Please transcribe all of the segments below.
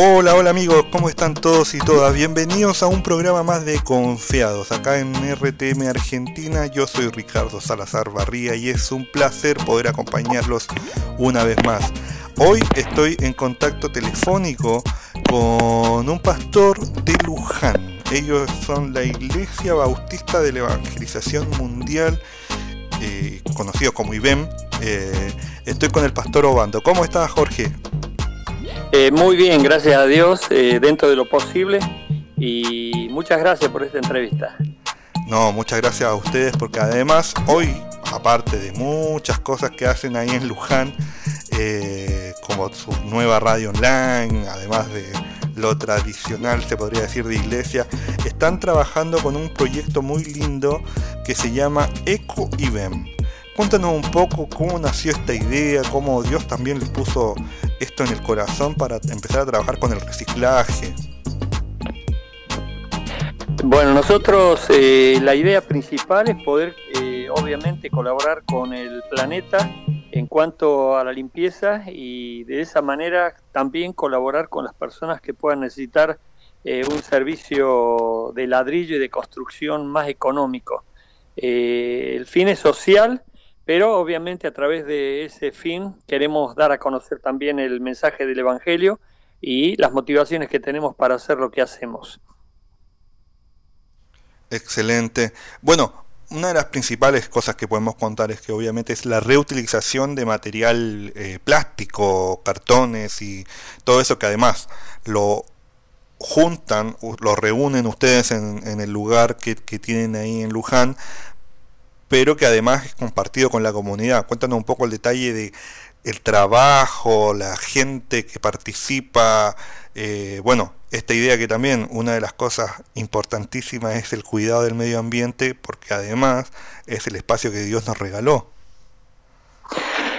Hola, hola amigos, ¿cómo están todos y todas? Bienvenidos a un programa más de Confiados, acá en RTM Argentina. Yo soy Ricardo Salazar Barría y es un placer poder acompañarlos una vez más. Hoy estoy en contacto telefónico con un pastor de Luján. Ellos son la Iglesia Bautista de la Evangelización Mundial, eh, conocido como IBEM. Eh, estoy con el pastor Obando. ¿Cómo estás, Jorge? Eh, muy bien, gracias a Dios, eh, dentro de lo posible. Y muchas gracias por esta entrevista. No, muchas gracias a ustedes porque además hoy, aparte de muchas cosas que hacen ahí en Luján, eh, como su nueva radio online, además de lo tradicional, se podría decir, de iglesia, están trabajando con un proyecto muy lindo que se llama Eco IBEM. Cuéntanos un poco cómo nació esta idea, cómo Dios también les puso esto en el corazón para empezar a trabajar con el reciclaje. Bueno, nosotros eh, la idea principal es poder eh, obviamente colaborar con el planeta en cuanto a la limpieza y de esa manera también colaborar con las personas que puedan necesitar eh, un servicio de ladrillo y de construcción más económico. el fin es social, pero obviamente a través de ese fin queremos dar a conocer también el mensaje del Evangelio y las motivaciones que tenemos para hacer lo que hacemos. Excelente. Bueno, una de las principales cosas que podemos contar es que obviamente es la reutilización de material eh, plástico, cartones y todo eso que además lo juntan, lo reúnen ustedes en, el lugar que, que, tienen ahí en Luján pero que además es compartido con la comunidad. Cuéntanos un poco el detalle de el trabajo, la gente que participa, eh, bueno, esta idea que también una de las cosas importantísimas es el cuidado del medio ambiente, porque además es el espacio que Dios nos regaló.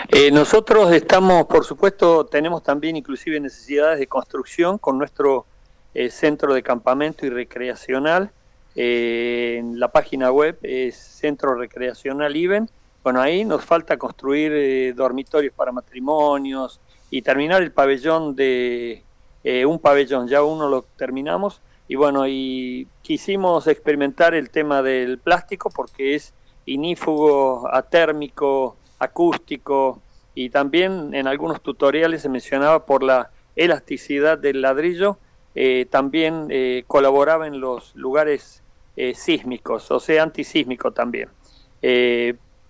Eh, nosotros estamos, por supuesto, tenemos también inclusive necesidades de construcción con nuestro eh, centro de campamento y recreacional en la página web es Centro Recreacional IBEN. Bueno, ahí nos falta construir eh, dormitorios para matrimonios y terminar el pabellón de eh, un pabellón, ya uno lo terminamos. Y bueno, y quisimos experimentar el tema del plástico porque es inífugo, atérmico, acústico y también en algunos tutoriales se mencionaba por la elasticidad del ladrillo eh, también eh, colaboraba en los lugares eh, sísmicos, o sea, antisísmico también.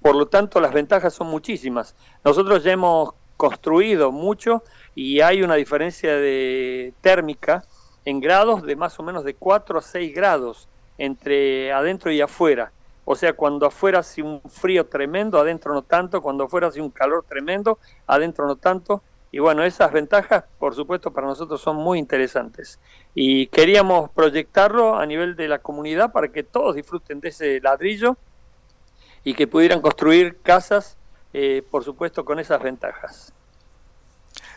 por lo tanto, las ventajas son muchísimas. Nosotros ya hemos construido mucho y hay una diferencia de térmica en grados de más o menos de 4 a 6 grados entre adentro y afuera. O sea, cuando afuera hace un frío tremendo, adentro no tanto, cuando afuera hace un calor tremendo, adentro no tanto, y bueno, esas ventajas, por supuesto, para nosotros son muy interesantes. Y queríamos proyectarlo a nivel de la comunidad para que todos disfruten de ese ladrillo y que pudieran construir casas, eh, por supuesto, con esas ventajas.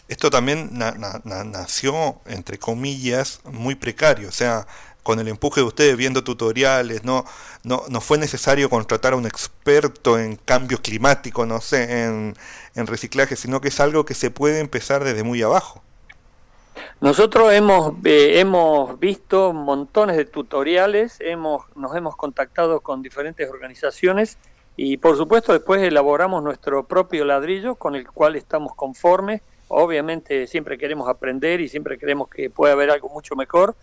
Esto también nació, entre comillas, muy precario. O sea, con el empuje de ustedes viendo tutoriales, no, no, no fue necesario contratar a un experto en cambio climático, no sé, en, en reciclaje, sino que es algo que se puede empezar desde muy abajo. Nosotros hemos, eh, hemos visto montones de tutoriales, hemos, nos hemos contactado con diferentes organizaciones y por supuesto después elaboramos nuestro propio ladrillo con el cual estamos conformes. Obviamente siempre queremos aprender y siempre queremos que pueda haber algo mucho mejor,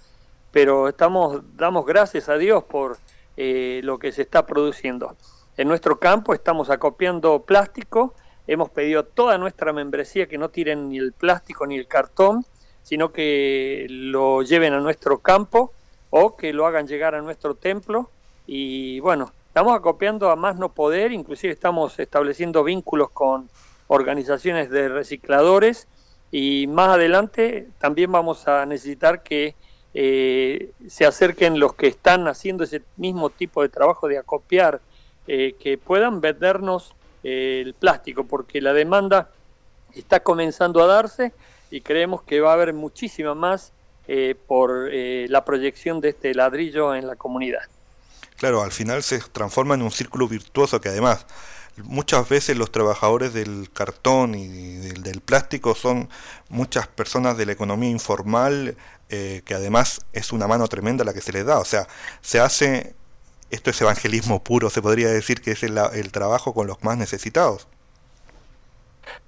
pero estamos, damos gracias a Dios por eh, lo que se está produciendo. En nuestro campo estamos acopiando plástico, hemos pedido a toda nuestra membresía que no tiren ni el plástico ni el cartón, sino que lo lleven a nuestro campo o que lo hagan llegar a nuestro templo. Y bueno, estamos acopiando a más no poder, inclusive estamos estableciendo vínculos con organizaciones de recicladores y más adelante también vamos a necesitar que eh, se acerquen los que están haciendo ese mismo tipo de trabajo de acopiar, eh, que puedan vendernos eh, el plástico, porque la demanda está comenzando a darse y creemos que va a haber muchísima más por la proyección de este ladrillo en la comunidad. Claro, al final se transforma en un círculo virtuoso que además muchas veces los trabajadores del cartón y del, plástico son muchas personas de la economía informal eh, que además es una mano tremenda la que se les da. O sea, se hace, esto es evangelismo puro, se podría decir que es el, el trabajo con los más necesitados.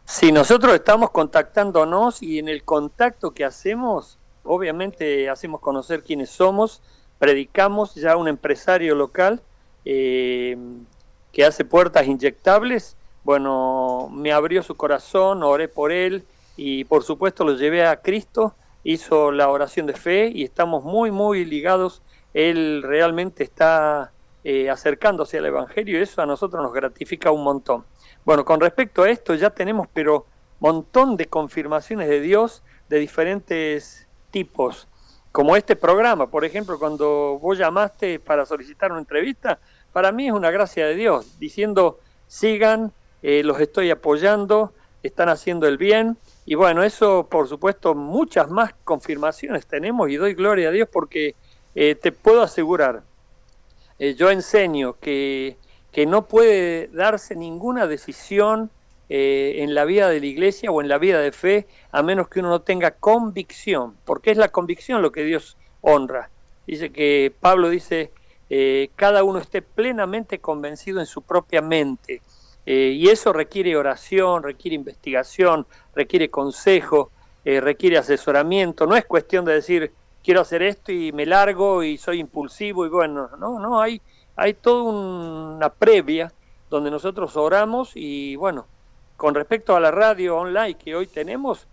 Sí, nosotros estamos contactándonos y en el contacto que hacemos, obviamente hacemos conocer quiénes somos, predicamos ya un empresario local eh, que hace puertas inyectables, bueno, me abrió su corazón, oré por él y por supuesto lo llevé a Cristo, hizo la oración de fe y estamos muy, muy ligados. Él realmente está eh, acercándose al Evangelio y eso a nosotros nos gratifica un montón. Bueno, con respecto a esto ya tenemos pero montón de confirmaciones de Dios de diferentes tipos, como este programa, por ejemplo, cuando vos llamaste para solicitar una entrevista, para mí es una gracia de Dios, diciendo, sigan, eh, los estoy apoyando, están haciendo el bien, y bueno, eso por supuesto muchas más confirmaciones tenemos y doy gloria a Dios porque eh, te puedo asegurar, eh, yo enseño que que no puede darse ninguna decisión en la vida de la iglesia o en la vida de fe a menos que uno no tenga convicción, porque es la convicción lo que Dios honra. Dice que Pablo dice, eh, cada uno esté plenamente convencido en su propia mente. Eh, y eso requiere oración, requiere investigación, requiere consejo, requiere asesoramiento. No es cuestión de decir, quiero hacer esto y me largo y soy impulsivo y bueno, no, no, hay hay toda una previa donde nosotros oramos y bueno, con respecto a la radio online que hoy tenemos,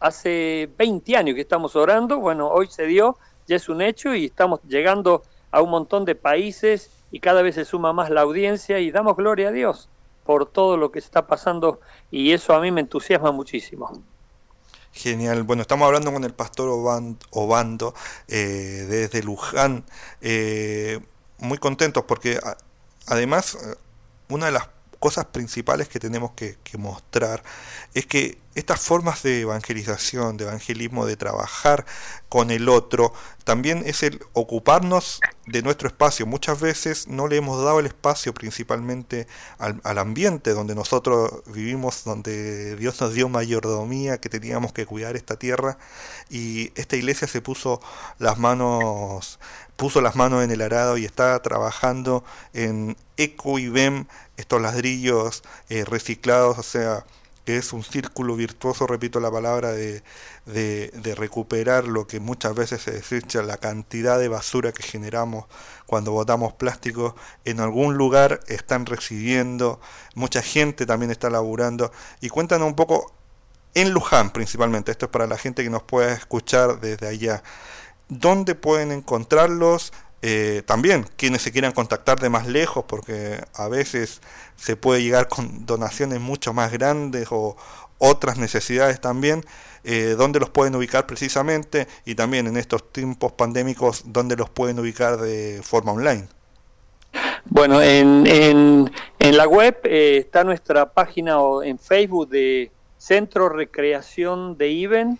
hace 20 años que estamos orando, bueno, hoy se dio, ya es un hecho y estamos llegando a un montón de países y cada vez se suma más la audiencia y damos gloria a Dios por todo lo que está pasando y eso a mí me entusiasma muchísimo. Genial. Bueno, estamos hablando con el pastor Obando eh, desde Luján. Eh, muy contentos porque además eh, una de las cosas principales que tenemos que, mostrar es que estas formas de evangelización, de evangelismo, de trabajar con el otro, también es el ocuparnos de nuestro espacio. Muchas veces no le hemos dado el espacio principalmente al, ambiente donde nosotros vivimos, donde Dios nos dio mayordomía, que teníamos que cuidar esta tierra y esta iglesia se puso las manos puso las manos en el arado y está trabajando en Eco y BEM, estos ladrillos eh, reciclados, o sea, que es un círculo virtuoso, repito la palabra, de, de, recuperar lo que muchas veces se desecha, la cantidad de basura que generamos cuando botamos plástico, en algún lugar están recibiendo, mucha gente también está laburando, y cuéntanos un poco, en Luján principalmente, esto es para la gente que nos pueda escuchar desde allá, dónde pueden encontrarlos, eh, también quienes se quieran contactar de más lejos, porque a veces se puede llegar con donaciones mucho más grandes o otras necesidades también, eh, dónde los pueden ubicar precisamente y también en estos tiempos pandémicos, dónde los pueden ubicar de forma online. Bueno, en, en, en la web eh, está nuestra página o en Facebook de Centro Recreación de IBEN,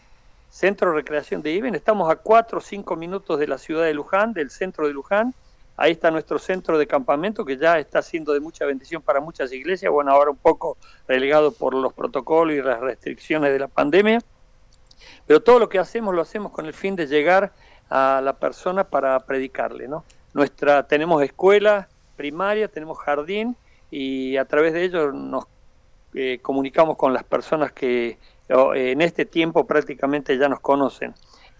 Centro de Recreación de Iben. Estamos a 4 o 5 minutos de la ciudad de Luján, del centro de Luján. Ahí está nuestro centro de campamento que ya está siendo de mucha bendición para muchas iglesias. Bueno, ahora un poco relegado por los protocolos y las restricciones de la pandemia. Pero todo lo que hacemos lo hacemos con el fin de llegar a la persona para predicarle, ¿no? Nuestra tenemos escuela primaria, tenemos jardín y a través de ello nos eh, comunicamos con las personas que en este tiempo prácticamente ya nos conocen.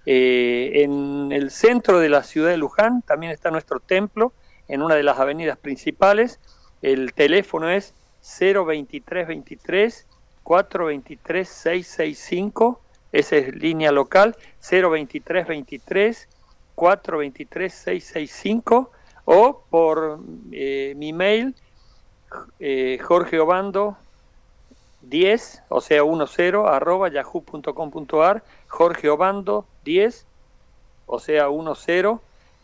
Eh, en el centro de la ciudad de Luján también está nuestro templo, en una de las avenidas principales. El teléfono es 02323 423 665, esa es línea local, 02323 423 665 o por eh, mi mail eh, Jorge Obando 10, o sea 10, arroba yahoo.com.ar, Jorge Obando 10, o sea 10,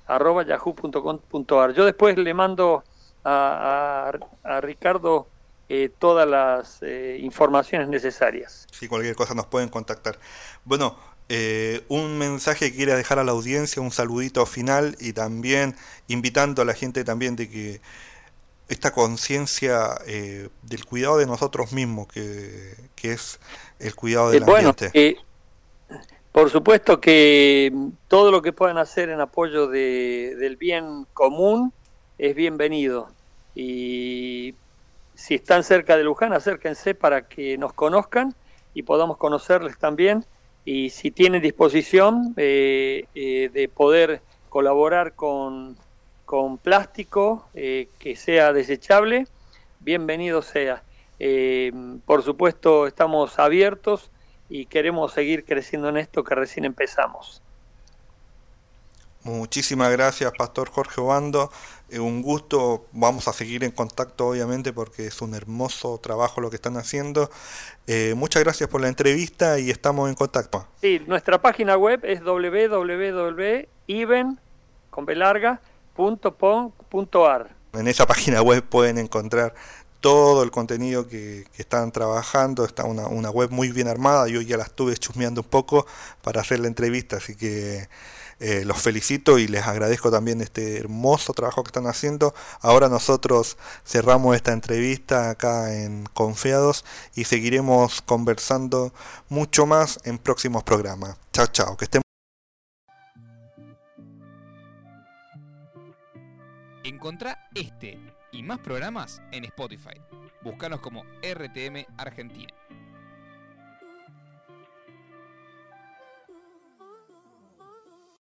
arroba yahoo.com.ar. Yo después le mando a, a, Ricardo eh, todas las eh, informaciones necesarias. Si cualquier cosa nos pueden contactar. Bueno, eh, un mensaje que quiera dejar a la audiencia, un saludito final y también invitando a la gente también de que esta conciencia eh, del cuidado de nosotros mismos, que, es el cuidado del ambiente. Eh, por supuesto que todo lo que puedan hacer en apoyo de, del bien común es bienvenido. Y si están cerca de Luján, acérquense para que nos conozcan y podamos conocerles también. Y si tienen disposición eh, de poder colaborar con con plástico eh, que sea desechable, bienvenido sea. Eh, por supuesto, estamos abiertos y queremos seguir creciendo en esto que recién empezamos. Muchísimas gracias, Pastor Jorge Obando. Eh, un gusto. Vamos a seguir en contacto, obviamente, porque es un hermoso trabajo lo que están haciendo. muchas gracias por la entrevista y estamos en contacto. Sí, nuestra página web es www.even, con larga, .pom.ar. En esa página web pueden encontrar todo el contenido que, están trabajando, está una, una, web muy bien armada, yo ya la estuve chusmeando un poco para hacer la entrevista, así que eh, los felicito y les agradezco también este hermoso trabajo que están haciendo. Ahora nosotros cerramos esta entrevista acá en Confiados y seguiremos conversando mucho más en próximos programas. Chao, chao, que estén Encontrá este y más programas en Spotify. Búscanos como RTM Argentina.